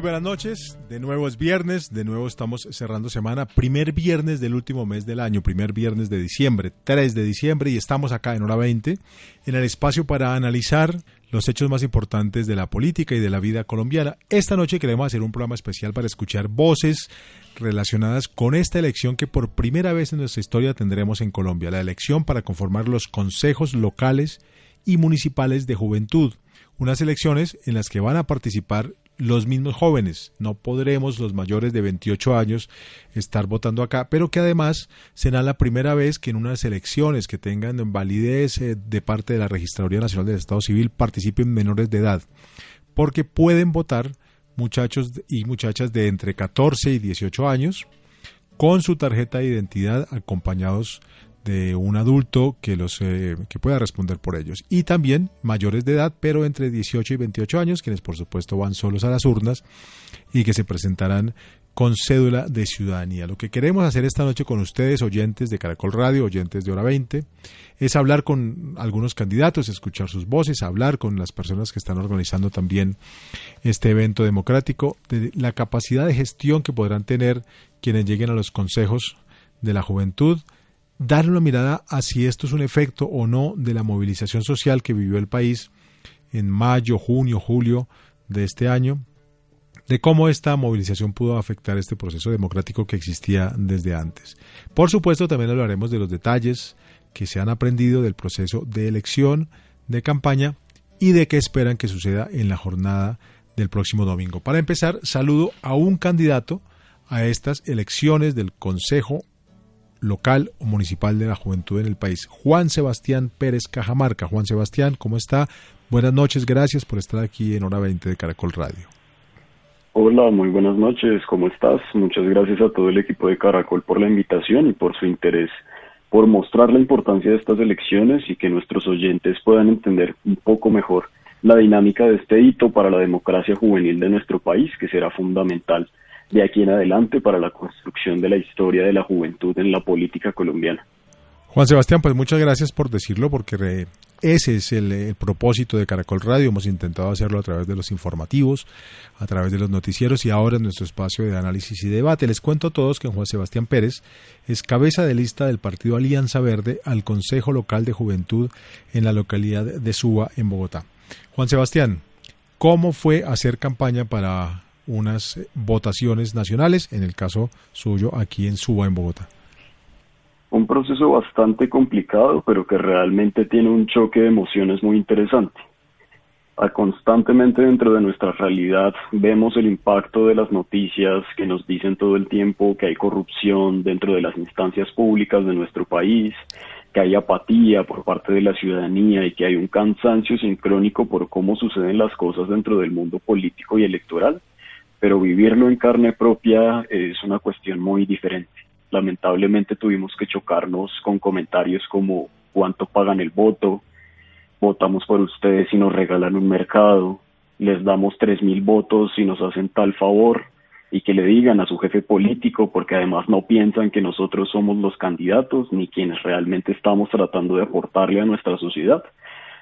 Buenas noches, de nuevo es viernes, de nuevo estamos cerrando semana, primer viernes del último mes del año, primer viernes de diciembre, 3 de diciembre y estamos acá en hora 20 en el espacio para analizar los hechos más importantes de la política y de la vida colombiana. Esta noche queremos hacer un programa especial para escuchar voces relacionadas con esta elección que por primera vez en nuestra historia tendremos en Colombia, la elección para conformar los consejos locales y municipales de juventud, unas elecciones en las que van a participar los mismos jóvenes. No podremos los mayores de 28 años estar votando acá, pero que además será la primera vez que en unas elecciones que tengan validez eh, de parte de la Registraduría Nacional del Estado Civil participen menores de edad, porque pueden votar muchachos y muchachas de entre 14 y 18 años con su tarjeta de identidad acompañados de un adulto que los eh, que pueda responder por ellos y también mayores de edad pero entre 18 y 28 años quienes por supuesto van solos a las urnas y que se presentarán con cédula de ciudadanía. Lo que queremos hacer esta noche con ustedes, oyentes de Caracol Radio, oyentes de Hora 20, es hablar con algunos candidatos, escuchar sus voces, hablar con las personas que están organizando también este evento democrático, de la capacidad de gestión que podrán tener quienes lleguen a los consejos de la juventud, dar una mirada a si esto es un efecto o no de la movilización social que vivió el país en mayo, junio, julio de este año, de cómo esta movilización pudo afectar este proceso democrático que existía desde antes. Por supuesto, también hablaremos de los detalles que se han aprendido del proceso de elección, de campaña y de qué esperan que suceda en la jornada del próximo domingo. Para empezar, saludo a un candidato a estas elecciones del Consejo local o municipal de la juventud en el país. Juan Sebastián Pérez Cajamarca. Juan Sebastián, ¿cómo está? Buenas noches, gracias por estar aquí en Hora 20 de Caracol Radio. Hola, muy buenas noches, ¿cómo estás? Muchas gracias a todo el equipo de Caracol por la invitación y por su interés por mostrar la importancia de estas elecciones y que nuestros oyentes puedan entender un poco mejor la dinámica de este hito para la democracia juvenil de nuestro país, que será fundamental de aquí en adelante para la construcción de la historia de la juventud en la política colombiana. Juan Sebastián, pues muchas gracias por decirlo, porque ese es el, propósito de Caracol Radio. Hemos intentado hacerlo a través de los informativos, a través de los noticieros y ahora en nuestro espacio de análisis y debate. Les cuento a todos que Juan Sebastián Pérez es cabeza de lista del partido Alianza Verde al Consejo Local de Juventud en la localidad de Suba, en Bogotá. Juan Sebastián, ¿cómo fue hacer campaña para unas votaciones nacionales, en el caso suyo aquí en Suba, en Bogotá? Un proceso bastante complicado, pero que realmente tiene un choque de emociones muy interesante. Constantemente dentro de nuestra realidad vemos el impacto de las noticias que nos dicen todo el tiempo que hay corrupción dentro de las instancias públicas de nuestro país, que hay apatía por parte de la ciudadanía y que hay un cansancio sincrónico por cómo suceden las cosas dentro del mundo político y electoral pero vivirlo en carne propia es una cuestión muy diferente. Lamentablemente tuvimos que chocarnos con comentarios como cuánto pagan el voto, votamos por ustedes y nos regalan un mercado, les damos tres mil votos y nos hacen tal favor. Y que le digan a su jefe político porque además no piensan que nosotros somos los candidatos ni quienes realmente estamos tratando de aportarle a nuestra sociedad,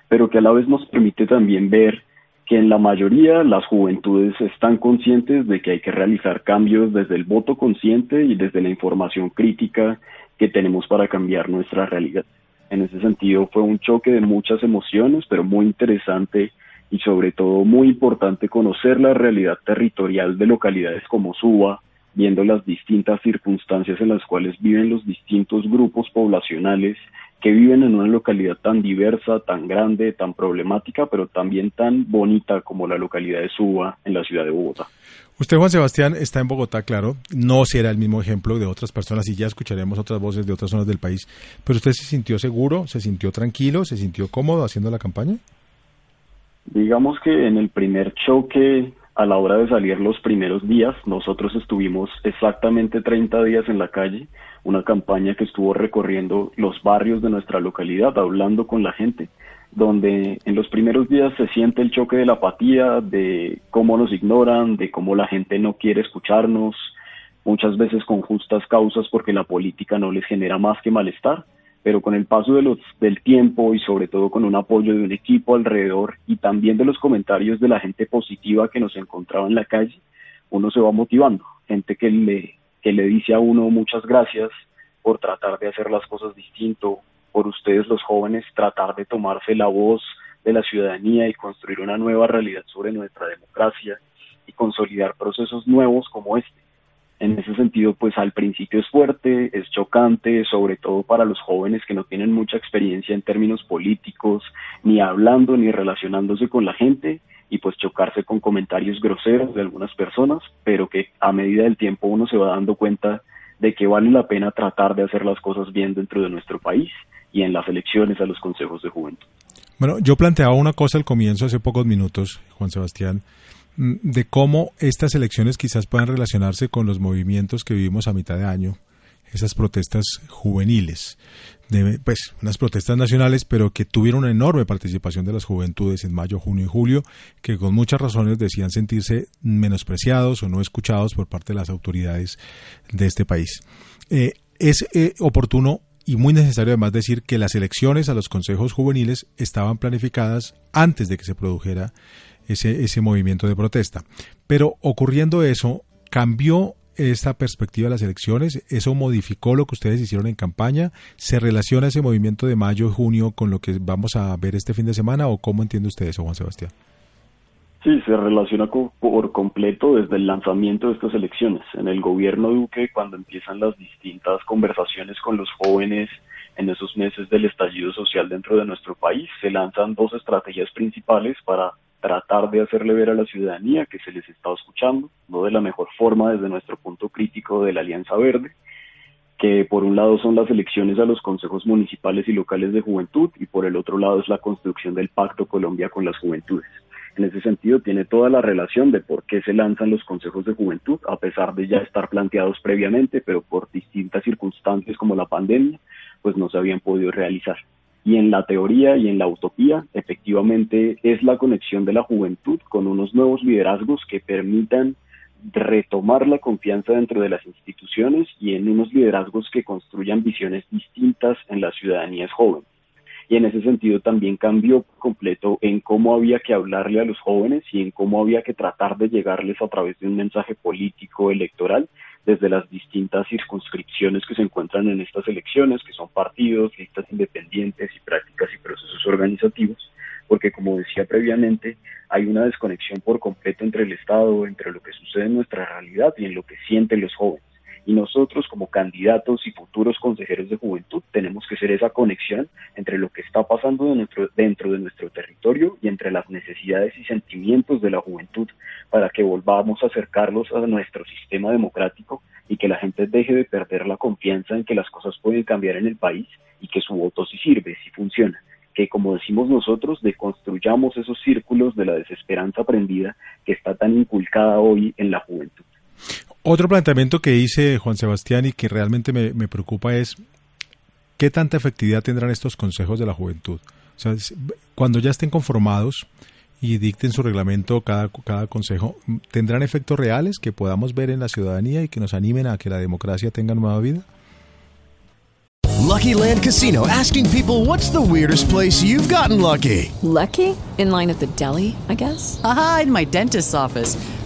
pero que a la vez nos permite también ver que en la mayoría las juventudes están conscientes de que hay que realizar cambios desde el voto consciente y desde la información crítica que tenemos para cambiar nuestra realidad. En ese sentido fue un choque de muchas emociones, pero muy interesante y sobre todo muy importante conocer la realidad territorial de localidades como Suba, viendo las distintas circunstancias en las cuales viven los distintos grupos poblacionales que viven en una localidad tan diversa, tan grande, tan problemática, pero también tan bonita como la localidad de Suba en la ciudad de Bogotá. Usted, Juan Sebastián, está en Bogotá, claro. No será el mismo ejemplo de otras personas y ya escucharemos otras voces de otras zonas del país. Pero usted se sintió seguro, se sintió tranquilo, se sintió cómodo haciendo la campaña. Digamos que en el primer choque, a la hora de salir los primeros días, nosotros estuvimos exactamente 30 días en la calle, una campaña que estuvo recorriendo los barrios de nuestra localidad, hablando con la gente donde en los primeros días se siente el choque de la apatía, de cómo nos ignoran, de cómo la gente no quiere escucharnos, muchas veces con justas causas porque la política no les genera más que malestar, pero con el paso de los, del tiempo y sobre todo con un apoyo de un equipo alrededor y también de los comentarios de la gente positiva que nos encontraba en la calle, uno se va motivando, gente que le, que le dice a uno muchas gracias por tratar de hacer las cosas distinto, por ustedes los jóvenes tratar de tomarse la voz de la ciudadanía y construir una nueva realidad sobre nuestra democracia y consolidar procesos nuevos como este. En ese sentido, pues al principio es fuerte, es chocante, sobre todo para los jóvenes que no tienen mucha experiencia en términos políticos, ni hablando ni relacionándose con la gente, y pues chocarse con comentarios groseros de algunas personas, pero que a medida del tiempo uno se va dando cuenta de que vale la pena tratar de hacer las cosas bien dentro de nuestro país y en las elecciones a los consejos de juventud. Bueno, yo planteaba una cosa al comienzo, hace pocos minutos, Juan Sebastián, de cómo estas elecciones quizás puedan relacionarse con los movimientos que vivimos a mitad de año, esas protestas juveniles, pues unas protestas nacionales, pero que tuvieron una enorme participación de las juventudes en mayo, junio y julio, que con muchas razones decían sentirse menospreciados o no escuchados por parte de las autoridades de este país. Eh, es eh, oportuno y muy necesario además decir que las elecciones a los consejos juveniles estaban planificadas antes de que se produjera ese, ese movimiento de protesta. Pero ocurriendo eso, cambió esta perspectiva de las elecciones, eso modificó lo que ustedes hicieron en campaña, se relaciona ese movimiento de mayo junio con lo que vamos a ver este fin de semana o cómo entiende usted eso, Juan Sebastián? Sí, se relaciona por completo desde el lanzamiento de estas elecciones. En el gobierno Duque, cuando empiezan las distintas conversaciones con los jóvenes en esos meses del estallido social dentro de nuestro país, se lanzan dos estrategias principales para tratar de hacerle ver a la ciudadanía que se les está escuchando, no de la mejor forma desde nuestro punto crítico de la Alianza Verde, que por un lado son las elecciones a los consejos municipales y locales de juventud y por el otro lado es la construcción del Pacto Colombia con las juventudes. En ese sentido, tiene toda la relación de por qué se lanzan los consejos de juventud, a pesar de ya estar planteados previamente, pero por distintas circunstancias como la pandemia, pues no se habían podido realizar. Y en la teoría y en la utopía, efectivamente, es la conexión de la juventud con unos nuevos liderazgos que permitan retomar la confianza dentro de las instituciones y en unos liderazgos que construyan visiones distintas en las ciudadanías jóvenes y en ese sentido también cambió completo en cómo había que hablarle a los jóvenes y en cómo había que tratar de llegarles a través de un mensaje político electoral desde las distintas circunscripciones que se encuentran en estas elecciones, que son partidos, listas independientes y prácticas y procesos organizativos, porque como decía previamente, hay una desconexión por completo entre el Estado, entre lo que sucede en nuestra realidad y en lo que sienten los jóvenes y nosotros como candidatos y futuros consejeros de juventud tenemos que ser esa conexión entre lo que está pasando dentro, dentro de nuestro territorio y entre las necesidades y sentimientos de la juventud para que volvamos a acercarlos a nuestro sistema democrático y que la gente deje de perder la confianza en que las cosas pueden cambiar en el país y que su voto sí sirve, sí funciona que como decimos nosotros, deconstruyamos esos círculos de la desesperanza aprendida que está tan inculcada hoy en la juventud. Otro planteamiento que hice Juan Sebastián y que realmente me, preocupa es qué tanta efectividad tendrán estos consejos de la juventud. O sea, cuando ya estén conformados y dicten su reglamento cada, cada consejo, ¿tendrán efectos reales que podamos ver en la ciudadanía y que nos animen a que la democracia tenga nueva vida? Lucky Land Casino asking people what's the weirdest place you've gotten lucky. Lucky? In line at the deli, I guess. Aha, in my dentist's office.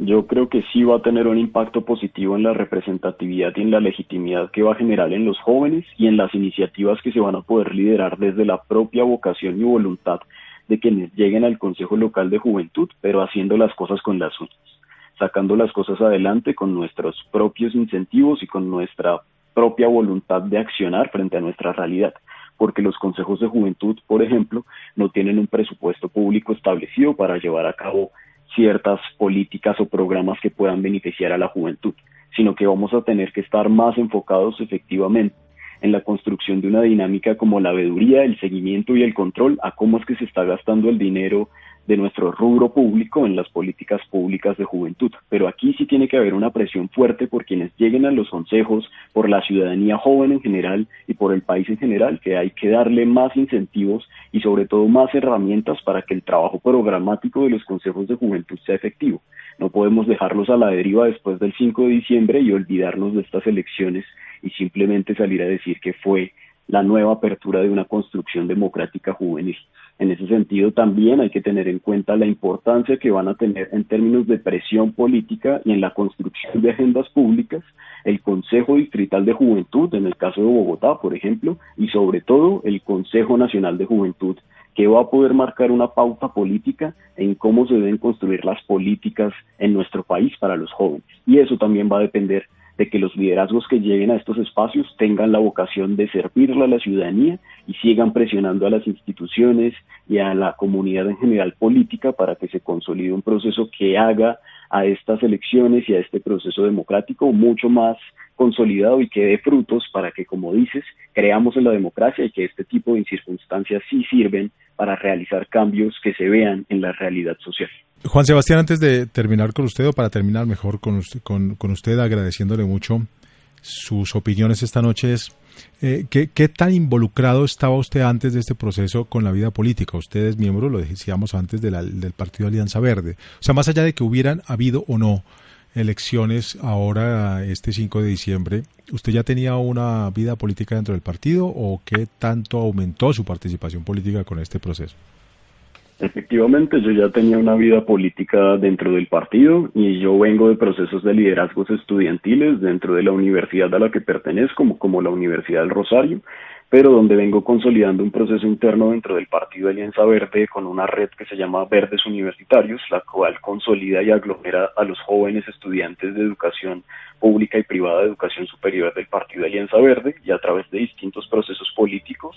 Yo creo que sí va a tener un impacto positivo en la representatividad y en la legitimidad que va a generar en los jóvenes y en las iniciativas que se van a poder liderar desde la propia vocación y voluntad de quienes lleguen al Consejo Local de Juventud, pero haciendo las cosas con las uñas, sacando las cosas adelante con nuestros propios incentivos y con nuestra propia voluntad de accionar frente a nuestra realidad. Porque los consejos de juventud, por ejemplo, no tienen un presupuesto público establecido para llevar a cabo ciertas políticas o programas que puedan beneficiar a la juventud, sino que vamos a tener que estar más enfocados efectivamente en la construcción de una dinámica como la veeduría, el seguimiento y el control a cómo es que se está gastando el dinero de nuestro rubro público en las políticas públicas de juventud. Pero aquí sí tiene que haber una presión fuerte por quienes lleguen a los consejos, por la ciudadanía joven en general y por el país en general, que hay que darle más incentivos y sobre todo más herramientas para que el trabajo programático de los consejos de juventud sea efectivo. No podemos dejarlos a la deriva después del 5 de diciembre y olvidarnos de estas elecciones y simplemente salir a decir que fue la nueva apertura de una construcción democrática juvenil. En ese sentido, también hay que tener en cuenta la importancia que van a tener en términos de presión política y en la construcción de agendas públicas el Consejo Distrital de Juventud, en el caso de Bogotá, por ejemplo, y sobre todo el Consejo Nacional de Juventud, que va a poder marcar una pauta política en cómo se deben construir las políticas en nuestro país para los jóvenes. Y eso también va a depender de que los liderazgos que lleguen a estos espacios tengan la vocación de servirle a la ciudadanía y sigan presionando a las instituciones y a la comunidad en general política para que se consolide un proceso que haga a estas elecciones y a este proceso democrático mucho más consolidado y que dé frutos para que, como dices, creamos en la democracia y que este tipo de circunstancias sí sirven para realizar cambios que se vean en la realidad social. Juan Sebastián, antes de terminar con usted o para terminar mejor con usted, con, usted agradeciéndole mucho sus opiniones esta noche es eh, ¿qué, tan involucrado estaba usted antes de este proceso con la vida política? Usted es miembro, lo decíamos antes, del Partido Alianza Verde. O sea, más allá de que hubieran habido o no elecciones ahora, este 5 de diciembre, ¿usted ya tenía una vida política dentro del partido o qué tanto aumentó su participación política con este proceso? Efectivamente, yo ya tenía una vida política dentro del partido y yo vengo de procesos de liderazgos estudiantiles dentro de la universidad a la que pertenezco, como, como la Universidad del Rosario, pero donde vengo consolidando un proceso interno dentro del Partido Alianza Verde con una red que se llama Verdes Universitarios, la cual consolida y aglomera a los jóvenes estudiantes de educación pública y privada de educación superior del Partido Alianza Verde y a través de distintos procesos políticos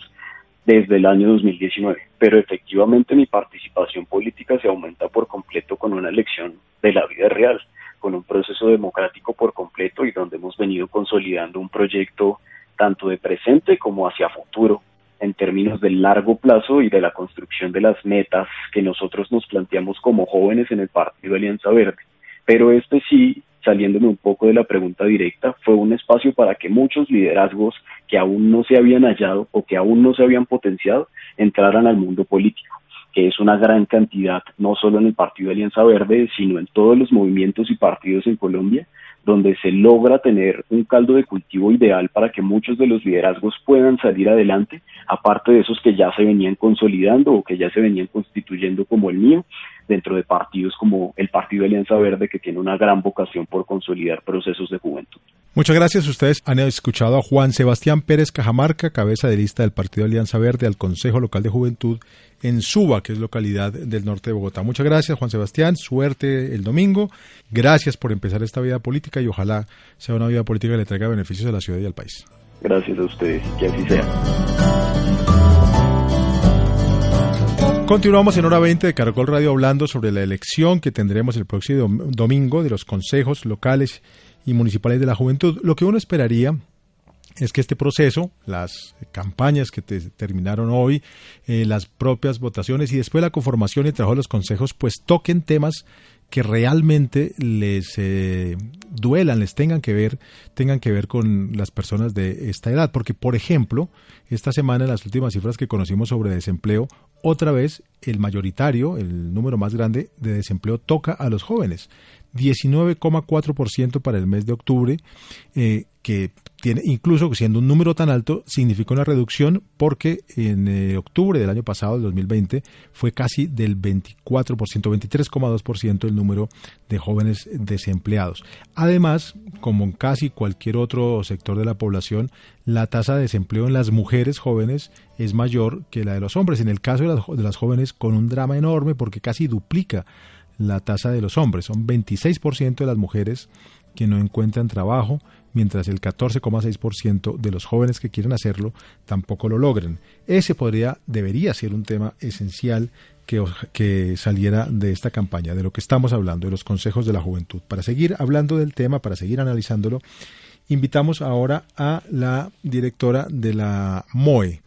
desde el año 2019, pero efectivamente mi participación política se aumenta por completo con una elección de la vida real, con un proceso democrático por completo y donde hemos venido consolidando un proyecto tanto de presente como hacia futuro en términos del largo plazo y de la construcción de las metas que nosotros nos planteamos como jóvenes en el Partido Alianza Verde. Pero este sí saliéndome un poco de la pregunta directa, fue un espacio para que muchos liderazgos que aún no se habían hallado o que aún no se habían potenciado entraran al mundo político que es una gran cantidad, no solo en el Partido Alianza Verde, sino en todos los movimientos y partidos en Colombia, donde se logra tener un caldo de cultivo ideal para que muchos de los liderazgos puedan salir adelante, aparte de esos que ya se venían consolidando o que ya se venían constituyendo como el mío, dentro de partidos como el Partido Alianza Verde, que tiene una gran vocación por consolidar procesos de juventud. Muchas gracias. Ustedes han escuchado a Juan Sebastián Pérez Cajamarca, cabeza de lista del Partido Alianza Verde al Consejo Local de Juventud en Suba, que es localidad del norte de Bogotá. Muchas gracias, Juan Sebastián. Suerte el domingo. Gracias por empezar esta vida política y ojalá sea una vida política que le traiga beneficios a la ciudad y al país. Gracias a ustedes. Que así sea. Continuamos en hora 20 de Caracol Radio hablando sobre la elección que tendremos el próximo domingo de los consejos locales y municipales de la juventud. Lo que uno esperaría es que este proceso, las campañas que terminaron hoy, eh, las propias votaciones y después la conformación y trabajo de los consejos, pues toquen temas que realmente les eh, duelan, les tengan que ver, tengan que ver con las personas de esta edad. Porque, por ejemplo, esta semana, en las últimas cifras que conocimos sobre desempleo, otra vez el mayoritario, el número más grande de desempleo toca a los jóvenes. 19,4% para el mes de octubre, eh, que tiene, incluso siendo un número tan alto, significa una reducción porque en eh, octubre del año pasado, del 2020, fue casi del 24%, 23,2% el número de jóvenes desempleados. Además, como en casi cualquier otro sector de la población, la tasa de desempleo en las mujeres jóvenes es mayor que la de los hombres. En el caso de las jóvenes, con un drama enorme porque casi duplica la tasa de los hombres. Son 26% de las mujeres que no encuentran trabajo, mientras el 14,6% de los jóvenes que quieren hacerlo tampoco lo logran. Ese podría, debería ser un tema esencial que, que, saliera de esta campaña, de lo que estamos hablando, de los consejos de la juventud. Para seguir hablando del tema, para seguir analizándolo, invitamos ahora a la directora de la MOE,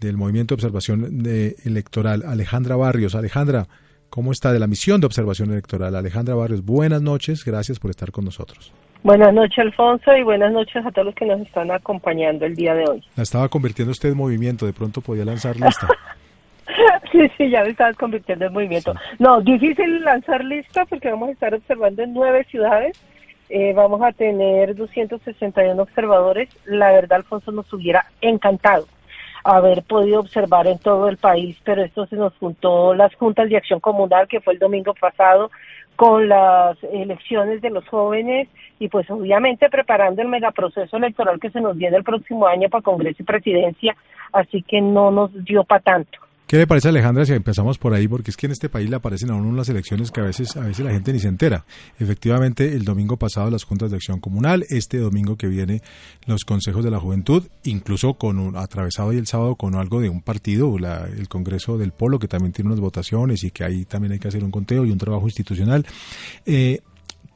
del Movimiento de Observación Electoral, Alejandra Barrios. Alejandra, ¿Cómo está de la misión de observación electoral? Alejandra Barrios, buenas noches, gracias por estar con nosotros. Buenas noches, Alfonso, y buenas noches a todos los que nos están acompañando el día de hoy. La estaba convirtiendo usted en movimiento, de pronto podía lanzar lista. sí, sí, ya me estabas convirtiendo en movimiento. No, difícil lanzar lista porque vamos a estar observando en nueve ciudades. Eh, vamos a tener 261 observadores. La verdad, Alfonso, nos hubiera encantado haber podido observar en todo el país, pero esto se nos juntó las juntas de acción comunal que fue el domingo pasado con las elecciones de los jóvenes y pues obviamente preparando el megaproceso electoral que se nos viene el próximo año para Congreso y Presidencia, así que no nos dio para tanto. ¿Qué le parece Alejandra si empezamos por ahí? Porque es que en este país le aparecen a uno unas elecciones que a veces, a veces la gente ni se entera. Efectivamente, el domingo pasado las juntas de acción comunal, este domingo que viene los consejos de la juventud, incluso con un atravesado y el sábado con algo de un partido, el Congreso del Polo, que también tiene unas votaciones y que ahí también hay que hacer un conteo y un trabajo institucional. Eh,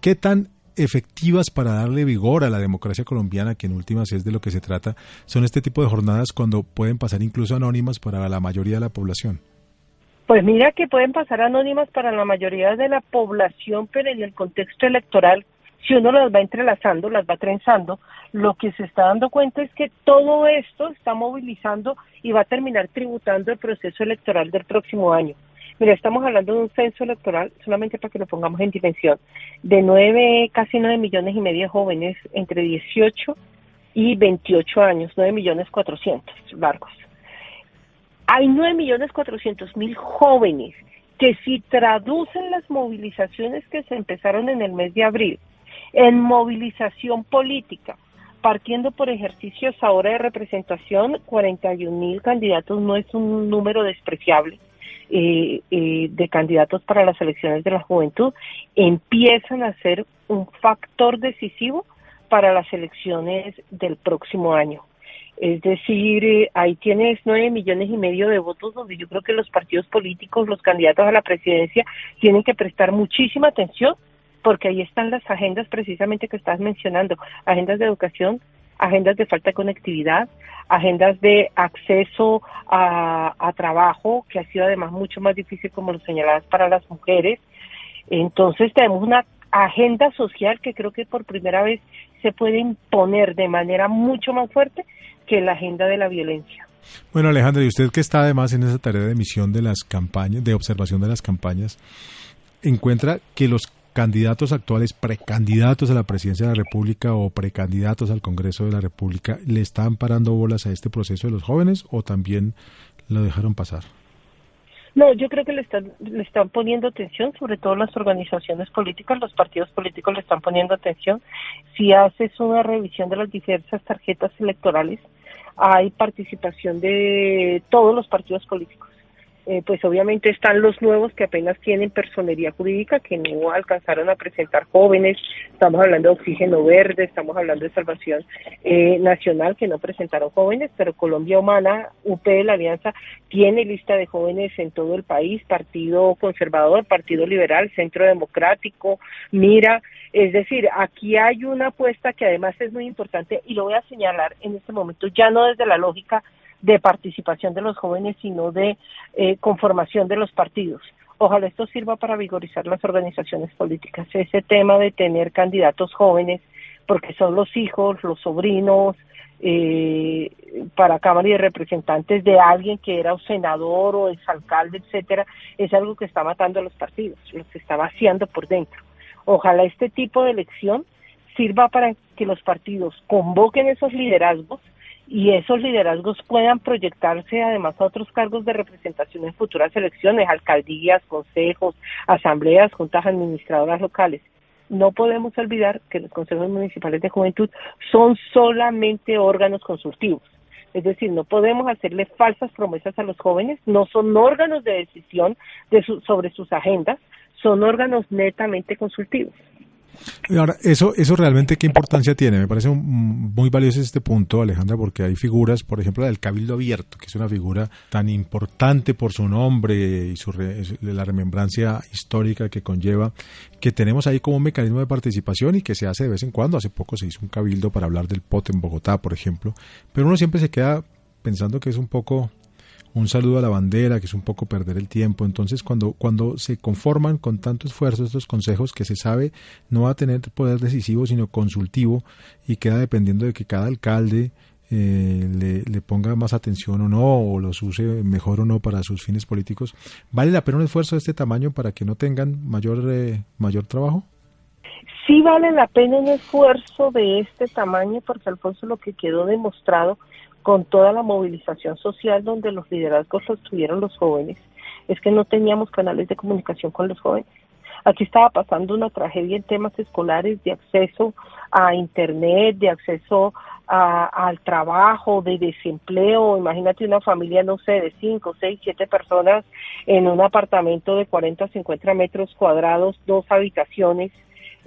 ¿Qué tan efectivas para darle vigor a la democracia colombiana, que en últimas es de lo que se trata, son este tipo de jornadas cuando pueden pasar incluso anónimas para la mayoría de la población? Pues mira que pueden pasar anónimas para la mayoría de la población, pero en el contexto electoral, si uno las va entrelazando, las va trenzando, lo que se está dando cuenta es que todo esto está movilizando y va a terminar tributando el proceso electoral del próximo año. Mira, estamos hablando de un censo electoral, solamente para que lo pongamos en dimensión, de nueve, casi nueve millones y medio de jóvenes entre 18 y 28 años, nueve millones cuatrocientos largos. Hay nueve millones cuatrocientos mil jóvenes que si traducen las movilizaciones que se empezaron en el mes de abril en movilización política, partiendo por ejercicios ahora de representación, 41 mil candidatos no es un número despreciable eh, eh, de candidatos para las elecciones de la juventud empiezan a ser un factor decisivo para las elecciones del próximo año. Es decir, eh, ahí tienes nueve millones y medio de votos donde yo creo que los partidos políticos, los candidatos a la presidencia, tienen que prestar muchísima atención porque ahí están las agendas precisamente que estás mencionando, agendas de educación, agendas de falta de conectividad, agendas de acceso a, trabajo, que ha sido además mucho más difícil, como lo señalabas, para las mujeres. Entonces tenemos una agenda social que creo que por primera vez se puede imponer de manera mucho más fuerte que la agenda de la violencia. Bueno, Alejandra, y usted que está además en esa tarea de emisión de las campañas, de observación de las campañas, encuentra que los candidatos actuales, precandidatos a la presidencia de la República o precandidatos al Congreso de la República, le están parando bolas a este proceso de los jóvenes o también lo dejaron pasar? No, yo creo que le están, le están poniendo atención, sobre todo las organizaciones políticas, los partidos políticos le están poniendo atención. Si haces una revisión de las diversas tarjetas electorales, hay participación de todos los partidos políticos. Eh, pues obviamente están los nuevos que apenas tienen personería jurídica, que no alcanzaron a presentar jóvenes, estamos hablando de Oxígeno Verde, estamos hablando de Salvación eh, Nacional, que no presentaron jóvenes, pero Colombia Humana, UP de la Alianza, tiene lista de jóvenes en todo el país, Partido Conservador, Partido Liberal, Centro Democrático, Mira, es decir, aquí hay una apuesta que además es muy importante y lo voy a señalar en este momento, ya no desde la lógica de participación de los jóvenes, sino de eh, conformación de los partidos. Ojalá esto sirva para vigorizar las organizaciones políticas. Ese tema de tener candidatos jóvenes, porque son los hijos, los sobrinos, eh, para Cámara y Representantes de alguien que era un senador o exalcalde, etcétera, es algo que está matando a los partidos, los está vaciando por dentro. Ojalá este tipo de elección sirva para que los partidos convoquen esos liderazgos y esos liderazgos puedan proyectarse además a otros cargos de representación en futuras elecciones, alcaldías, consejos, asambleas, juntas administradoras locales. No podemos olvidar que los consejos municipales de juventud son solamente órganos consultivos. Es decir, no podemos hacerle falsas promesas a los jóvenes, no son órganos de decisión de sobre sus agendas, son órganos netamente consultivos. Ahora, eso, eso realmente qué importancia tiene. Me parece muy valioso este punto, Alejandra, porque hay figuras, por ejemplo, del Cabildo Abierto, que es una figura tan importante por su nombre y su la remembrancia histórica que conlleva, que tenemos ahí como un mecanismo de participación y que se hace de vez en cuando. Hace poco se hizo un cabildo para hablar del POT en Bogotá, por ejemplo, pero uno siempre se queda pensando que es un poco un saludo a la bandera, que es un poco perder el tiempo. Entonces, cuando, cuando se conforman con tanto esfuerzo estos consejos que se sabe no va a tener poder decisivo, sino consultivo, y queda dependiendo de que cada alcalde eh, le, ponga más atención o no, o los use mejor o no para sus fines políticos, ¿vale la pena un esfuerzo de este tamaño para que no tengan mayor, eh, mayor trabajo? Sí vale la pena un esfuerzo de este tamaño porque Alfonso lo que quedó demostrado con toda la movilización social donde los liderazgos los tuvieron los jóvenes, es que no teníamos canales de comunicación con los jóvenes. Aquí estaba pasando una tragedia en temas escolares de acceso a Internet, de acceso al trabajo, de desempleo. Imagínate una familia, no sé, de 5, 6, 7 personas en un apartamento de 40, 50 metros cuadrados, dos habitaciones,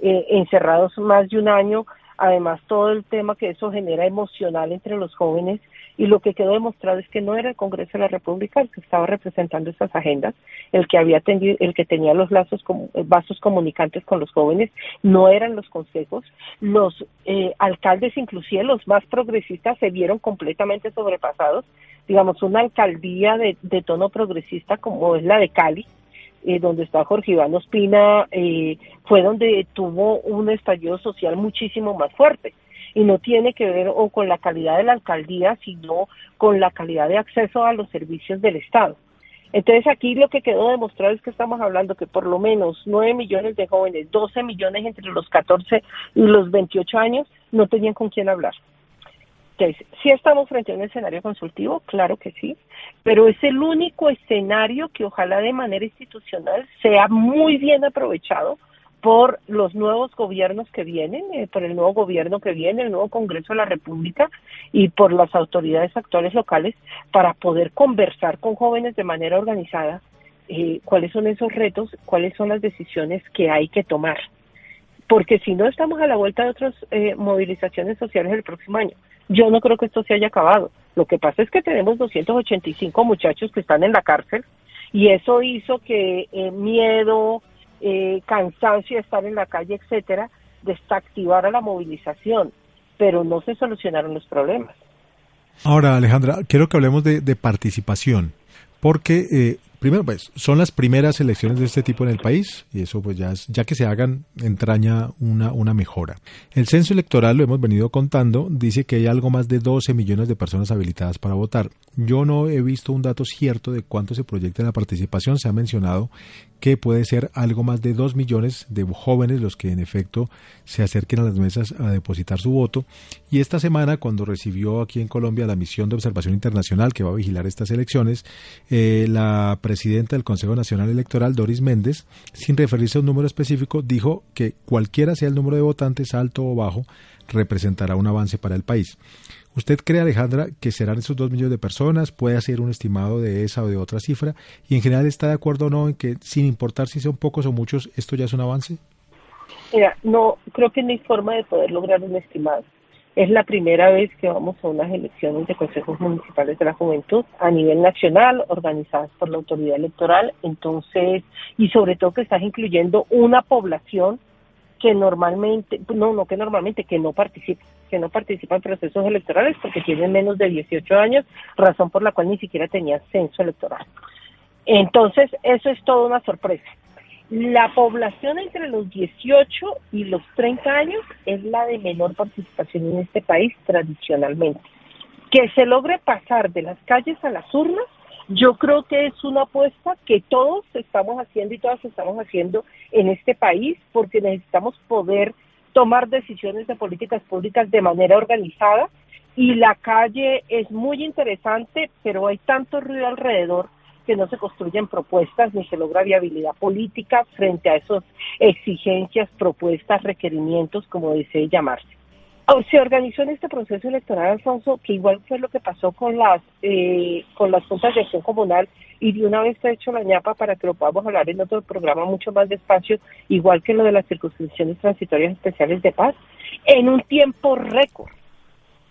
eh, encerrados más de un año además todo el tema que eso genera emocional entre los jóvenes y lo que quedó demostrado es que no era el Congreso de la República el que estaba representando esas agendas, el que había tenido, el que tenía los lazos vasos comunicantes con los jóvenes, no eran los consejos, los eh, alcaldes inclusive los más progresistas se vieron completamente sobrepasados, digamos una alcaldía de, de tono progresista como es la de Cali, eh, donde está Jorge Iván Ospina, eh, fue donde tuvo un estallido social muchísimo más fuerte. Y no tiene que ver o con la calidad de la alcaldía, sino con la calidad de acceso a los servicios del Estado. Entonces aquí lo que quedó demostrado es que estamos hablando que por lo menos 9 millones de jóvenes, 12 millones entre los 14 y los 28 años, no tenían con quién hablar. Entonces, ¿sí estamos frente a un escenario consultivo? Claro que sí, pero es el único escenario que ojalá de manera institucional sea muy bien aprovechado por los nuevos gobiernos que vienen, eh, por el nuevo gobierno que viene, el nuevo Congreso de la República y por las autoridades actuales locales para poder conversar con jóvenes de manera organizada eh, cuáles son esos retos, cuáles son las decisiones que hay que tomar. Porque si no estamos a la vuelta de otras eh, movilizaciones sociales el próximo año. Yo no creo que esto se haya acabado. Lo que pasa es que tenemos 285 muchachos que están en la cárcel y eso hizo que eh, miedo, eh, cansancio de estar en la calle, etcétera, desactivara la movilización, pero no se solucionaron los problemas. Ahora, Alejandra, quiero que hablemos de, de participación, porque eh, Primero, pues, son las primeras elecciones de este tipo en el país y eso, pues, ya, ya que se hagan, entraña una, una mejora. El censo electoral, lo hemos venido contando, dice que hay algo más de 12 millones de personas habilitadas para votar. Yo no he visto un dato cierto de cuánto se proyecta la participación. Se ha mencionado que puede ser algo más de 2 millones de jóvenes los que en efecto se acerquen a las mesas a depositar su voto. Y esta semana, cuando recibió aquí en Colombia la misión de observación internacional que va a vigilar estas elecciones, eh, la presidenta del Consejo Nacional Electoral, Doris Méndez, sin referirse a un número específico, dijo que cualquiera sea el número de votantes, alto o bajo, representará un avance para el país. ¿Usted cree, Alejandra, que serán esos dos millones de personas? ¿Puede hacer un estimado de esa o de otra cifra? ¿Y en general está de acuerdo o no en que, sin importar si son pocos o muchos, esto ya es un avance? Mira, no, creo que no hay forma de poder lograr un estimado. Es la primera vez que vamos a unas elecciones de consejos municipales de la juventud a nivel nacional, organizadas por la autoridad electoral. Entonces, y sobre todo que estás incluyendo una población que normalmente, no, no que normalmente, que no participa, que no participa en procesos electorales porque tienen menos de 18 años, razón por la cual ni siquiera tenía censo electoral. Entonces, eso es toda una sorpresa. La población entre los 18 y los 30 años es la de menor participación en este país tradicionalmente. Que se logre pasar de las calles a las urnas yo creo que es una apuesta que todos estamos haciendo y todas estamos haciendo en este país porque necesitamos poder tomar decisiones de políticas públicas de manera organizada y la calle es muy interesante, pero hay tanto ruido alrededor que no se construyen propuestas ni se logra viabilidad política frente a esas exigencias, propuestas, requerimientos, como desee llamarse. Se organizó en este proceso electoral, Alfonso, que igual fue lo que pasó con las eh, con las juntas de acción comunal y de una vez ha hecho la ñapa para que lo podamos hablar en otro programa mucho más despacio, igual que lo de las circunscripciones transitorias especiales de paz, en un tiempo récord.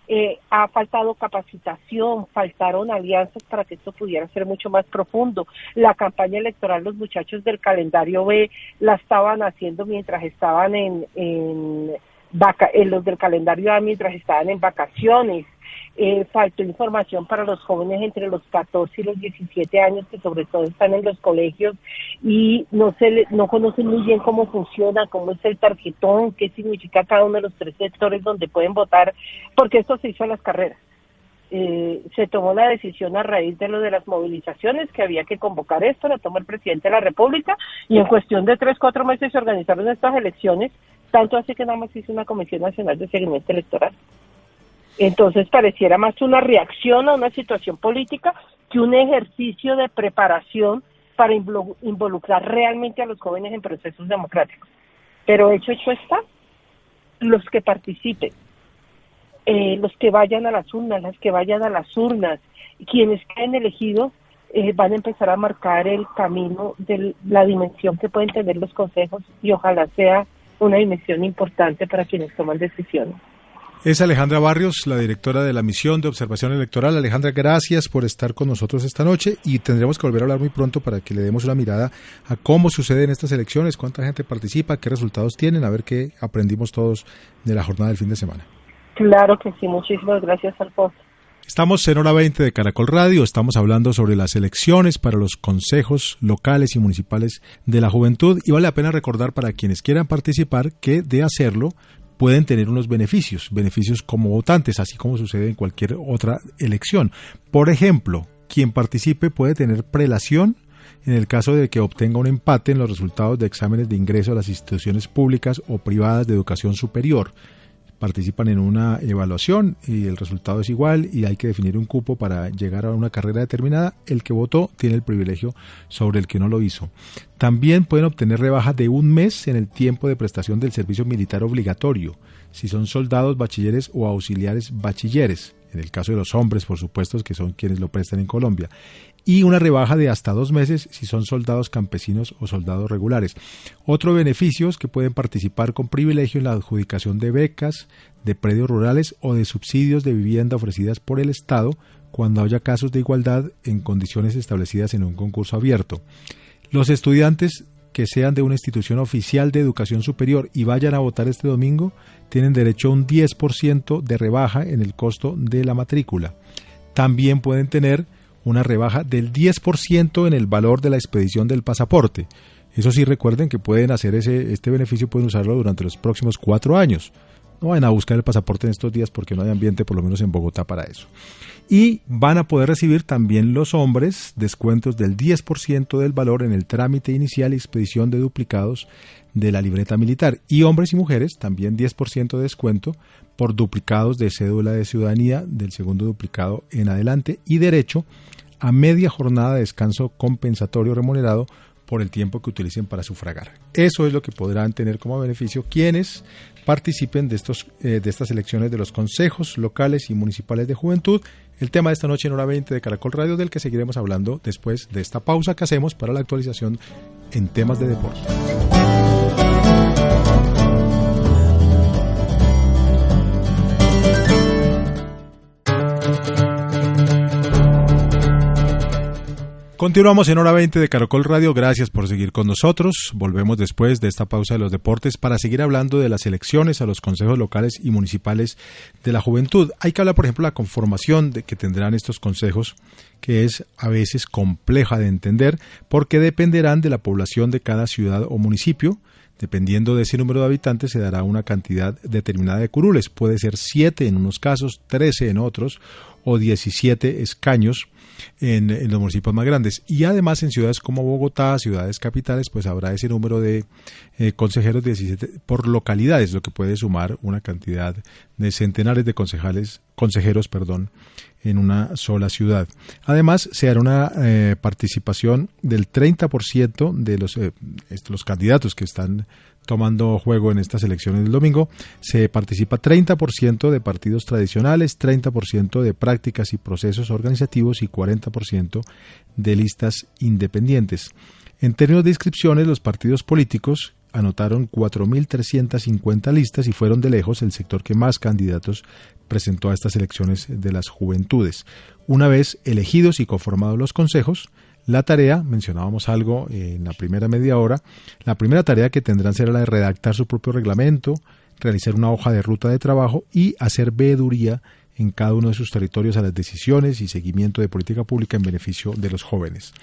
Eh, ha faltado capacitación, faltaron alianzas para que esto pudiera ser mucho más profundo. La campaña electoral, los muchachos del calendario B la estaban haciendo mientras estaban en, en, vaca en los del calendario A mientras estaban en vacaciones eh, faltó información para los jóvenes entre los 14 y los 17 años que sobre todo están en los colegios y no se no conocen muy bien cómo funciona, cómo es el tarjetón, qué significa cada uno de los tres sectores donde pueden votar, porque esto se hizo en las carreras. Eh, se tomó la decisión a raíz de lo de las movilizaciones que había que convocar esto, lo tomó el presidente de la República y en cuestión de tres, cuatro meses se organizaron estas elecciones, tanto así que nada más hizo una Comisión Nacional de Seguimiento Electoral. Entonces pareciera más una reacción a una situación política que un ejercicio de preparación para involucrar realmente a los jóvenes en procesos democráticos. Pero hecho, hecho está, los que participen, eh, los que vayan a las urnas, las que vayan a las urnas, quienes queden elegidos, eh, van a empezar a marcar el camino de la dimensión que pueden tener los consejos y ojalá sea una dimensión importante para quienes toman decisiones. Es Alejandra Barrios, la directora de la misión de observación electoral. Alejandra, gracias por estar con nosotros esta noche y tendremos que volver a hablar muy pronto para que le demos una mirada a cómo suceden estas elecciones, cuánta gente participa, qué resultados tienen, a ver qué aprendimos todos de la jornada del fin de semana. Claro que sí, muchísimas gracias, Alfonso. Estamos en hora 20 de Caracol Radio, estamos hablando sobre las elecciones para los consejos locales y municipales de la juventud y vale la pena recordar para quienes quieran participar que de hacerlo pueden tener unos beneficios, beneficios como votantes, así como sucede en cualquier otra elección. Por ejemplo, quien participe puede tener prelación en el caso de que obtenga un empate en los resultados de exámenes de ingreso a las instituciones públicas o privadas de educación superior participan en una evaluación y el resultado es igual y hay que definir un cupo para llegar a una carrera determinada, el que votó tiene el privilegio sobre el que no lo hizo. También pueden obtener rebaja de un mes en el tiempo de prestación del servicio militar obligatorio, si son soldados, bachilleres o auxiliares bachilleres, en el caso de los hombres, por supuesto, que son quienes lo prestan en Colombia y una rebaja de hasta dos meses si son soldados campesinos o soldados regulares. Otro beneficio es que pueden participar con privilegio en la adjudicación de becas, de predios rurales o de subsidios de vivienda ofrecidas por el Estado cuando haya casos de igualdad en condiciones establecidas en un concurso abierto. Los estudiantes que sean de una institución oficial de educación superior y vayan a votar este domingo tienen derecho a un 10% de rebaja en el costo de la matrícula. También pueden tener una rebaja del 10% en el valor de la expedición del pasaporte. Eso sí, recuerden que pueden hacer ese, este beneficio, pueden usarlo durante los próximos cuatro años. No vayan a buscar el pasaporte en estos días porque no hay ambiente, por lo menos en Bogotá, para eso. Y van a poder recibir también los hombres descuentos del 10% del valor en el trámite inicial y expedición de duplicados de la libreta militar. Y hombres y mujeres también 10% de descuento por duplicados de cédula de ciudadanía del segundo duplicado en adelante y derecho a media jornada de descanso compensatorio remunerado por el tiempo que utilicen para sufragar. Eso es lo que podrán tener como beneficio quienes participen de, estos, eh, de estas elecciones de los consejos locales y municipales de juventud. El tema de esta noche en hora 20 de Caracol Radio, del que seguiremos hablando después de esta pausa que hacemos para la actualización en temas de deporte. Continuamos en hora 20 de Caracol Radio. Gracias por seguir con nosotros. Volvemos después de esta pausa de los deportes para seguir hablando de las elecciones a los consejos locales y municipales de la juventud. Hay que hablar, por ejemplo, de la conformación de que tendrán estos consejos, que es a veces compleja de entender porque dependerán de la población de cada ciudad o municipio. Dependiendo de ese número de habitantes se dará una cantidad determinada de curules. Puede ser siete en unos casos, trece en otros, o 17 escaños en, en, los municipios más grandes. Y además en ciudades como Bogotá, ciudades capitales, pues habrá ese número de eh, consejeros 17 por localidades, lo que puede sumar una cantidad de centenares de concejales, consejeros, perdón, en una sola ciudad. Además, se hará una eh, participación del 30% de los, eh, los candidatos que están tomando juego en estas elecciones del domingo, se participa 30% de partidos tradicionales, 30% de prácticas y procesos organizativos y 40% de listas independientes. En términos de inscripciones, los partidos políticos anotaron 4.350 listas y fueron de lejos el sector que más candidatos presentó a estas elecciones de las juventudes. Una vez elegidos y conformados los consejos, la tarea, mencionábamos algo en la primera media hora, la primera tarea que tendrán será la de redactar su propio reglamento, realizar una hoja de ruta de trabajo y hacer veeduría en cada uno de sus territorios a las decisiones y seguimiento de política pública en beneficio de los jóvenes.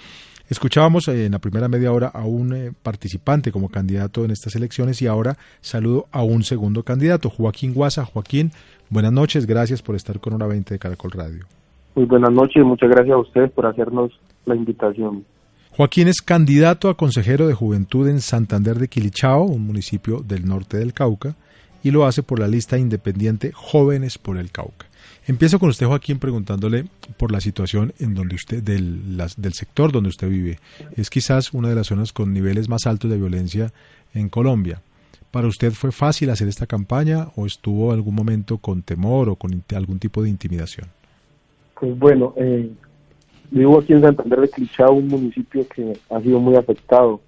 Escuchábamos en la primera media hora a un eh, participante como candidato en estas elecciones y ahora saludo a un segundo candidato, Joaquín Guasa. Joaquín, buenas noches, gracias por estar con Hora 20 de Caracol Radio. Muy buenas noches, muchas gracias a ustedes por hacernos la invitación. Joaquín es candidato a consejero de juventud en Santander de Quilichao, un municipio del norte del Cauca, y lo hace por la lista independiente Jóvenes por el Cauca. Empiezo con usted, Joaquín, preguntándole por la situación en donde usted, del, del sector donde usted vive. Es quizás una de las zonas con niveles más altos de violencia en Colombia. ¿Para usted fue fácil hacer esta campaña o estuvo algún momento con temor o con algún tipo de intimidación? Pues bueno, eh, Vivo aquí en Santander de Clichao, un municipio que ha sido muy afectado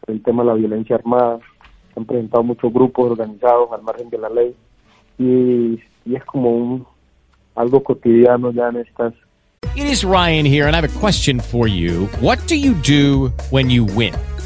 por el tema de la violencia armada. Se han presentado muchos grupos organizados al margen de la ley y, y es como un algo cotidiano ya en estas. It is Ryan here and I have a question for you. What do you do when you win?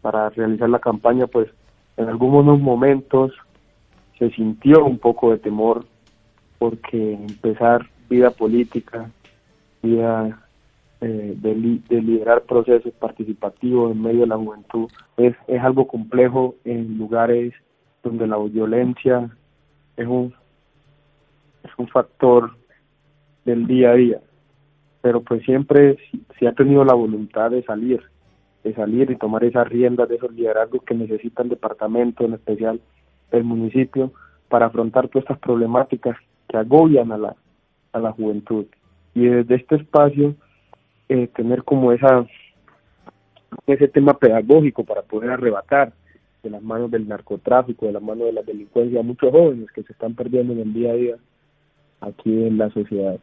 para realizar la campaña, pues en algunos momentos se sintió un poco de temor porque empezar vida política, vida eh, de, de, liderar procesos participativos en medio de la juventud es, es algo complejo en lugares donde la violencia es un, es un factor del día a día. Pero pues siempre se ha tenido la voluntad de salir de salir y tomar esas riendas de esos liderazgos que necesita el departamento, en especial el municipio, para afrontar todas estas problemáticas que agobian a la, a la juventud. Y desde este espacio, eh, tener como esa ese tema pedagógico para poder arrebatar de las manos del narcotráfico, de las manos de la delincuencia a muchos jóvenes que se están perdiendo en el día a día aquí en la sociedad.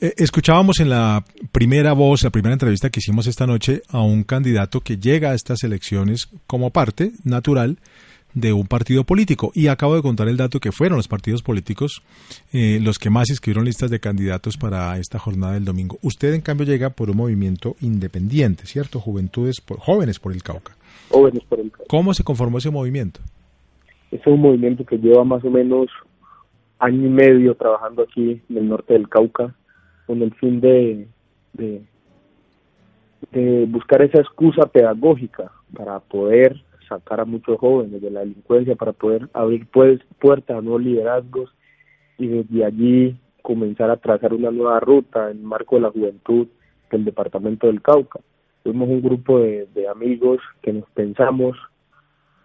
Eh, escuchábamos en la primera voz, la primera entrevista que hicimos esta noche a un candidato que llega a estas elecciones como parte natural de un partido político. Y acabo de contar el dato que fueron los partidos políticos eh, los que más escribieron listas de candidatos para esta jornada del domingo. Usted, en cambio, llega por un movimiento independiente, ¿cierto? Juventudes, por, jóvenes por el Cauca. Jóvenes por el Cauca. ¿Cómo se conformó ese movimiento? Es un movimiento que lleva más o menos año y medio trabajando aquí en el norte del Cauca con el fin de, de, buscar esa excusa pedagógica para poder sacar a muchos jóvenes de la delincuencia, para poder abrir pues, puertas a nuevos liderazgos y desde allí comenzar a trazar una nueva ruta en el marco de la juventud del departamento del Cauca. Fuimos un grupo de, de amigos que nos pensamos